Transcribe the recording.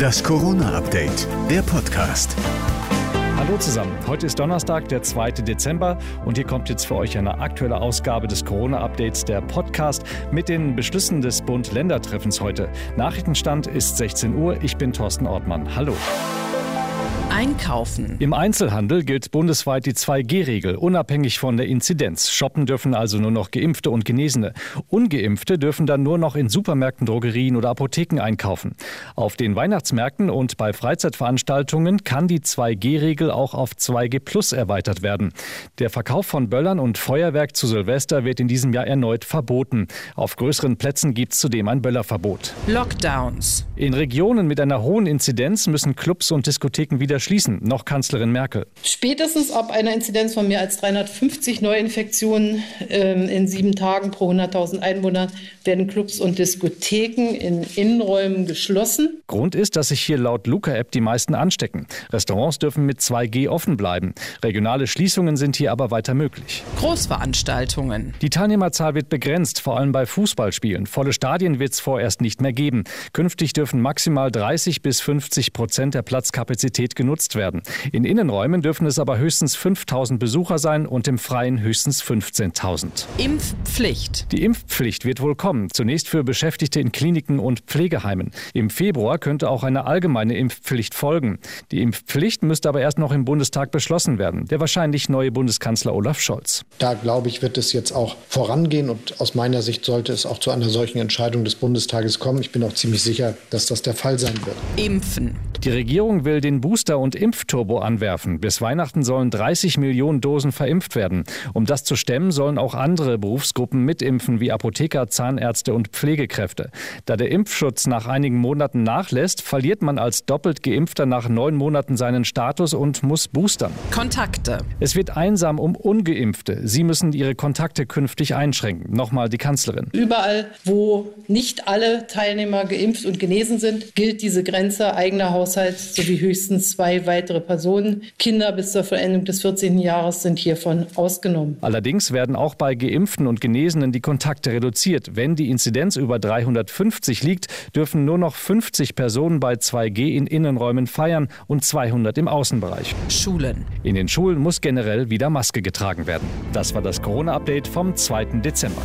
Das Corona-Update, der Podcast. Hallo zusammen, heute ist Donnerstag, der 2. Dezember und hier kommt jetzt für euch eine aktuelle Ausgabe des Corona-Updates, der Podcast mit den Beschlüssen des Bund-Länder-Treffens heute. Nachrichtenstand ist 16 Uhr, ich bin Thorsten Ortmann. Hallo. Einkaufen. Im Einzelhandel gilt bundesweit die 2G-Regel, unabhängig von der Inzidenz. Shoppen dürfen also nur noch Geimpfte und Genesene. Ungeimpfte dürfen dann nur noch in Supermärkten, Drogerien oder Apotheken einkaufen. Auf den Weihnachtsmärkten und bei Freizeitveranstaltungen kann die 2G-Regel auch auf 2G Plus erweitert werden. Der Verkauf von Böllern und Feuerwerk zu Silvester wird in diesem Jahr erneut verboten. Auf größeren Plätzen gibt es zudem ein Böllerverbot. Lockdowns. In Regionen mit einer hohen Inzidenz müssen Clubs und Diskotheken wieder schließen, noch Kanzlerin Merkel. Spätestens ab einer Inzidenz von mehr als 350 Neuinfektionen ähm, in sieben Tagen pro 100.000 Einwohner werden Clubs und Diskotheken in Innenräumen geschlossen. Grund ist, dass sich hier laut Luca-App die meisten anstecken. Restaurants dürfen mit 2G offen bleiben. Regionale Schließungen sind hier aber weiter möglich. Großveranstaltungen. Die Teilnehmerzahl wird begrenzt, vor allem bei Fußballspielen. Volle Stadien wird es vorerst nicht mehr geben. Künftig dürfen maximal 30 bis 50 Prozent der Platzkapazität genutzt genutzt werden. In Innenräumen dürfen es aber höchstens 5000 Besucher sein und im Freien höchstens 15.000. Impfpflicht. Die Impfpflicht wird wohl kommen, zunächst für Beschäftigte in Kliniken und Pflegeheimen. Im Februar könnte auch eine allgemeine Impfpflicht folgen. Die Impfpflicht müsste aber erst noch im Bundestag beschlossen werden. Der wahrscheinlich neue Bundeskanzler Olaf Scholz. Da glaube ich, wird es jetzt auch vorangehen und aus meiner Sicht sollte es auch zu einer solchen Entscheidung des Bundestages kommen. Ich bin auch ziemlich sicher, dass das der Fall sein wird. Impfen. Die Regierung will den Booster- und Impfturbo anwerfen. Bis Weihnachten sollen 30 Millionen Dosen verimpft werden. Um das zu stemmen, sollen auch andere Berufsgruppen mitimpfen, wie Apotheker, Zahnärzte und Pflegekräfte. Da der Impfschutz nach einigen Monaten nachlässt, verliert man als doppelt Geimpfter nach neun Monaten seinen Status und muss boostern. Kontakte. Es wird einsam um Ungeimpfte. Sie müssen ihre Kontakte künftig einschränken. Nochmal die Kanzlerin. Überall, wo nicht alle Teilnehmer geimpft und genesen sind, gilt diese Grenze eigener Haushalt sowie höchstens zwei weitere Personen. Kinder bis zur Vollendung des 14. Jahres sind hiervon ausgenommen. Allerdings werden auch bei Geimpften und Genesenen die Kontakte reduziert. Wenn die Inzidenz über 350 liegt, dürfen nur noch 50 Personen bei 2G in Innenräumen feiern und 200 im Außenbereich. Schulen. In den Schulen muss generell wieder Maske getragen werden. Das war das Corona-Update vom 2. Dezember.